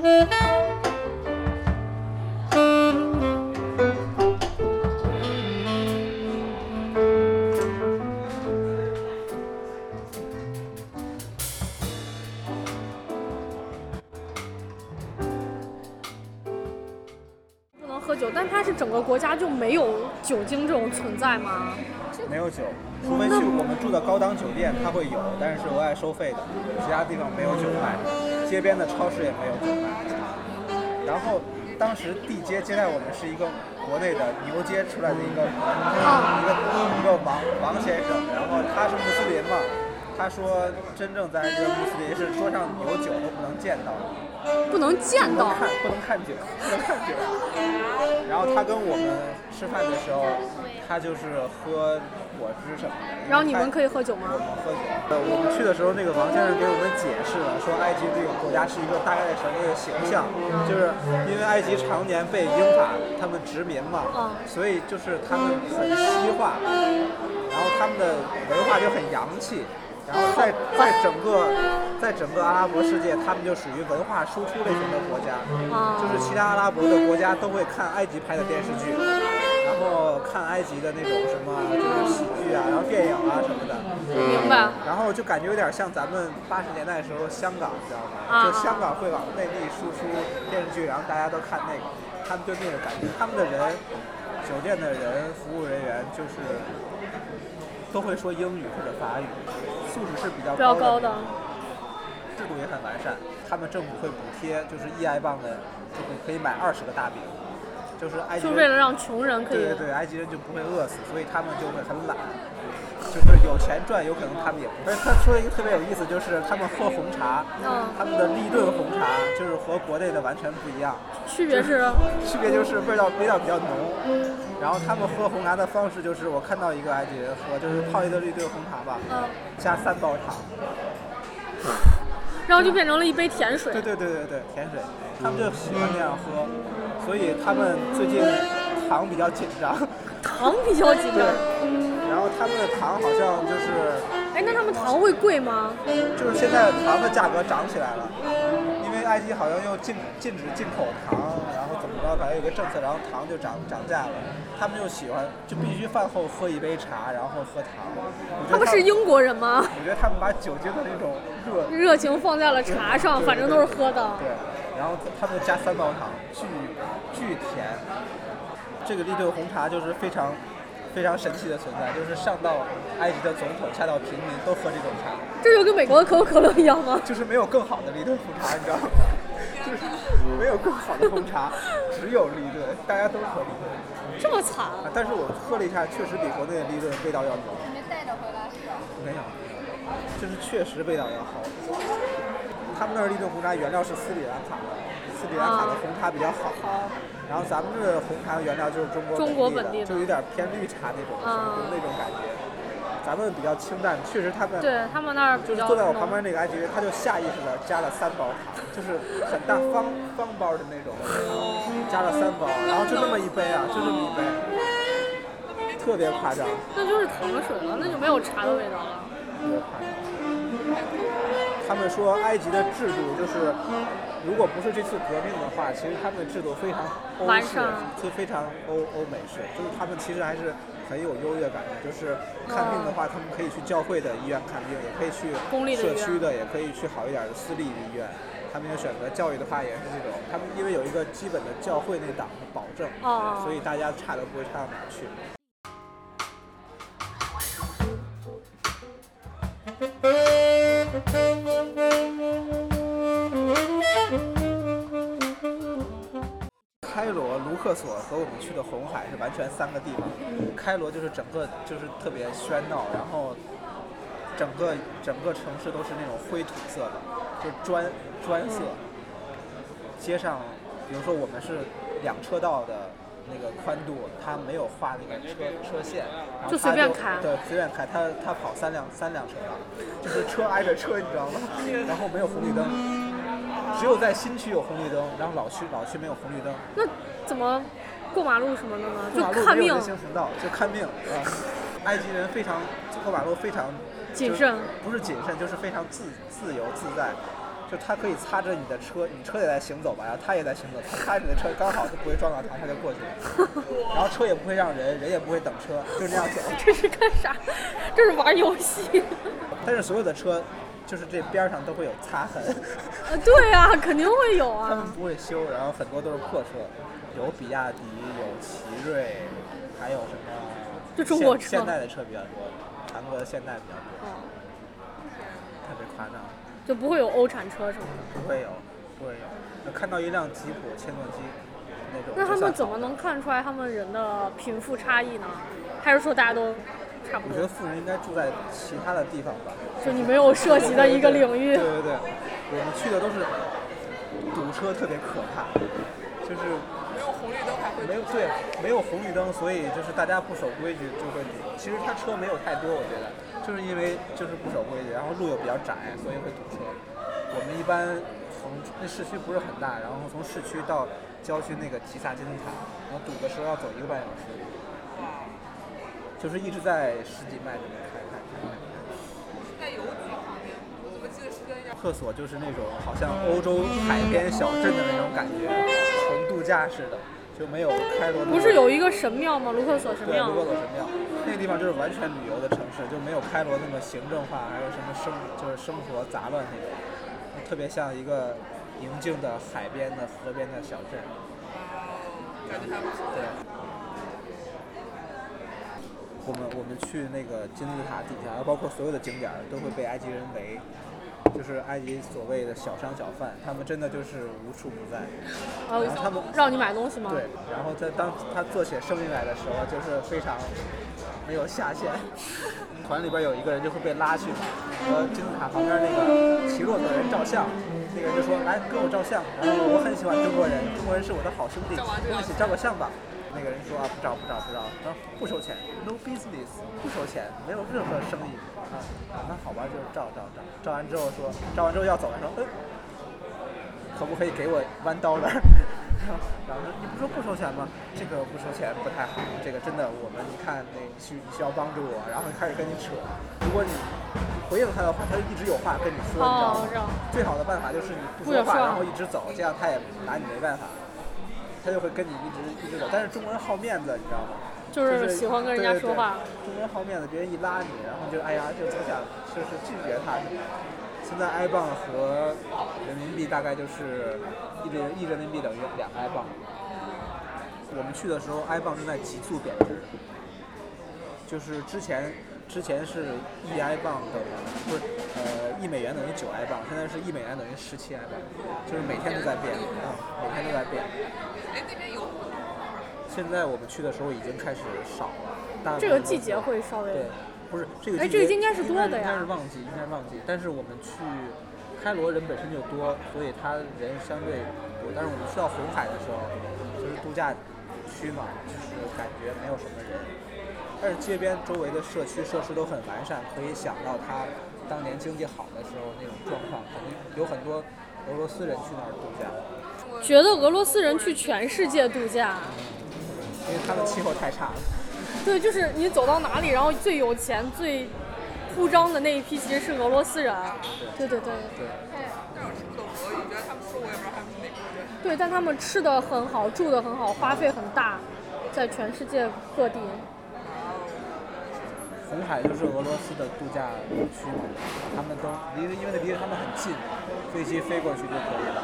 不能喝酒，但它是整个国家就没有酒精这种存在吗？没有酒，除非去我们住的高档酒店，它会有，但是是额外收费的。其他地方没有酒卖，街边的超市也没有酒卖。然后当时地接接待我们是一个国内的牛街出来的一个一个一个王王先生，然后他是穆斯林嘛，他说真正在这个穆斯林是桌上有酒都不能见到，不能见到。不能看不能看酒，不能看酒。然后他跟我们吃饭的时候，他就是喝果汁什么的。然后你们可以。喝酒吗我？们喝酒。呃，我们去的时候，那个王先生给我们解释了，说埃及这个国家是一个大概的什么一个形象，就是因为埃及常年被英法他们殖民嘛，嗯所以就是他们很西化，然后他们的文化就很洋气。然后在在整个在整个阿拉伯世界，他们就属于文化输出类型的国家，啊就是其他阿拉伯的国家都会看埃及拍的电视剧，然后看埃及的那种什么就是喜剧啊，然后电影啊什么的，明白。然后就感觉有点像咱们八十年代的时候香港，你知道吗？啊就香港会往内地输出电视剧，然后大家都看那个，他们就那个感觉，他们的人，酒店的人，服务人员就是都会说英语或者法语，素质是比较高的制度也很完善。他们政府会补贴，就是一埃镑的，就会可以买二十个大饼，就是埃及人就为了让穷人可以对对对，埃及人就不会饿死，所以他们就会很懒，就是有钱赚，有可能他们也不。而且他说了一个特别有意思，就是他们喝红茶，嗯他们的立顿红茶就是和国内的完全不一样，区别是区别就是味道味道比较浓。然后他们喝红茶的方式就是，我看到一个埃及人喝，就是泡一个绿豆红茶吧，嗯，加三包糖。然后就变成了一杯甜水对。对对对对，甜水，他们就喜欢这样喝，所以他们最近糖比较紧张。糖比较紧张。然后他们的糖好像就是哎，那他们糖会贵吗？就是现在糖的价格涨起来了，埃及好像又禁禁止进口糖，然后怎么着，反正有个政策，然后糖就涨涨价了。他们就喜欢就必须饭后喝一杯茶，然后喝糖。他们是英国人吗？我觉得他们把酒精的那种热热情放在了茶上，反正都是喝的。对，然后他们加三包糖，巨巨甜。这个利顿红茶就是非常非常神奇的存在，就是上到埃及的总统，下到平民都喝这种茶。这就跟美国的可口可乐一样吗？就是没有更好的立顿红茶，你知道吗？就是没有更好的红茶，只有立顿，大家都喝立顿。这么惨？啊，但是我喝了一下，确实比国内的立顿味道要浓。没带着回来是吧？没有，就是确实味道要好。他们那儿立顿红茶原料是斯里兰卡的，斯里兰卡的红茶比较好。好，然后咱们这个红茶的原料就是中国中国本地的就有点偏绿茶那种，啊就是那种感觉。咱们比较清淡，确实他们对他们那儿就是坐在我旁边。那个埃及人，他就下意识的加了三包糖，就是很大方方包的那种糖，加了三包，然后就那么一杯啊，就这么一杯，特别夸张，那就是糖水了，那就没有茶的味道了。特别夸张。他们说埃及的制度就是，如果不是这次革命的话，其实他们的制度非常欧式就非常欧欧美式，就是他们其实还是很有优越感的。就是看病的话，他们可以去教会的医院看病，也可以去社区的，也可以去好一点的私立医院。他们要选择教育的话，也是这种，他们因为有一个基本的教会那档的保证，哦所以大家差都不会差到哪儿去。开罗、卢克索和我们去的红海是完全三个地方。开罗就是整个就是特别喧闹，然后整个整个城市都是那种灰土色的，就是砖砖色。街上，比如说我们是两车道的那个宽度，它没有画那个车车线，然后就随便开对，随便开，它它跑三辆三辆车道，就是车挨着车，你知道吗？然后没有红绿灯，只有在新区有红绿灯，然后老区老区没有红绿灯。那怎么过马路什么的呢？就看命没有人行横道，就看命啊。埃及人非常过马路非常谨慎，不是谨慎，就是非常自自由自在。就他可以擦着你的车，你车也在行走吧，然后他也在行走，他擦着你的车刚好就不会撞到他，他就过去了。然后车也不会让人，人也不会等车，就这样走。这是干啥？这是玩游戏。但是所有的车，就是这边上都会有擦痕。呃，对啊，肯定会有啊他们啊。不会修，然后很多都是破车，有比亚迪，有奇瑞，还有什么？就中国车现现代的车比较多，韩国的现代比较多，哦特别夸张。就不会有欧产车什么的。不会有，不会有。看到一辆吉普切诺基那种，那他们怎么能看出来他们人的贫富差异呢？还是说大家都差不多？我觉得富人应该住在其他的地方吧。就你没有涉及的一个领域对。对对，我们去的都是堵车，特别可怕，就是没有红绿灯还会没有对没有红绿灯，所以就是大家不守规矩就会堵。其实他车没有太多，我觉得就是因为就是不守规矩，然后路又比较窄，所以会堵车。我们一般从那市区不是很大，然后从市区到郊区那个吉萨金字塔，然后堵的时候要走一个半小时，就是一直在十几迈这么开开开开。在邮局旁边，我怎么厕所就是那种好像欧洲海边小镇的那种感觉，纯度假式的，就没有开罗。不是有一个神庙吗？卢克索神对庙。卢克索神庙，那个地方就是完全旅游的城市，就没有开罗那么行政化，还有什么生就是生活杂乱那种，特别像一个宁静的海边的河边的小镇。感觉还不错。对。我们我们去那个金字塔底下，包括所有的景点都会被埃及人围，就是埃及所谓的小商小贩，他们真的就是无处不在。然然后他们让你买东西吗？对，然后在当他做起生意来的时候，就是非常没有下限。团里边有一个人就会被拉去和金字塔旁边那个骑骆驼的人照相，那个人就说来跟我照相，然后我很喜欢中国人，中国人是我的好兄弟，跟我一起照个相吧。那个人说啊不照不照不照，然后不收钱，no business，不收钱，没有任何生意啊。啊那好吧，就照照照，照完之后说，照完之后要走的时候，嗯。可不可以给我 one dollar？然后说你不说不收钱吗？这个不收钱不太好，这个真的我们你看那需你需要帮助我，然后开始跟你扯。如果你回应他的话，他就一直有话跟你说，你知道吗哦，最好的办法就是你不说话然后一直走，这样他也拿你没办法，他就会跟你一直一直走。但是中国人好面子，你知道吗？就是喜欢跟人家对对对说话。中国人好面子，别人一拉你，然后就哎呀就总想，就是拒绝他什么。现在埃镑和人民币大概就是一人一人民币等于两个埃镑。我们去的时候，埃镑正在急速贬值，就是之前之前是一埃镑等于不是呃一美元等于九埃镑，现在是一美元等于十七埃镑，就是每天都在变啊、每天都在变。哎，那边有现在我们去的时候已经开始少了，大部分都这个季节会稍微对，不是这个哎季节这个应该是多的呀应该是旺季，应该是旺季。但是我们去开罗人本身就多，所以他人相对多。但是我们去到红海的时候，就是度假区嘛，就是感觉没有什么人。但是街边周围的社区设施都很完善，可以想到他当年经济好的时候那种状况，肯定有很多俄罗斯人去那儿度假，觉得俄罗斯人去全世界度假，因为他们气候太差了。对，就是你走到哪里，然后最有钱、最铺张的那一批其实是俄罗斯人。对对对对。那儿是不懂俄语，觉得他们说我也不知道他们是哪国人。对，但他们吃的很好，住的很好，花费很大，在全世界各地。红海就是俄罗斯的度假区嘛，他们都离，因为离他们很近，飞机飞过去就可以了。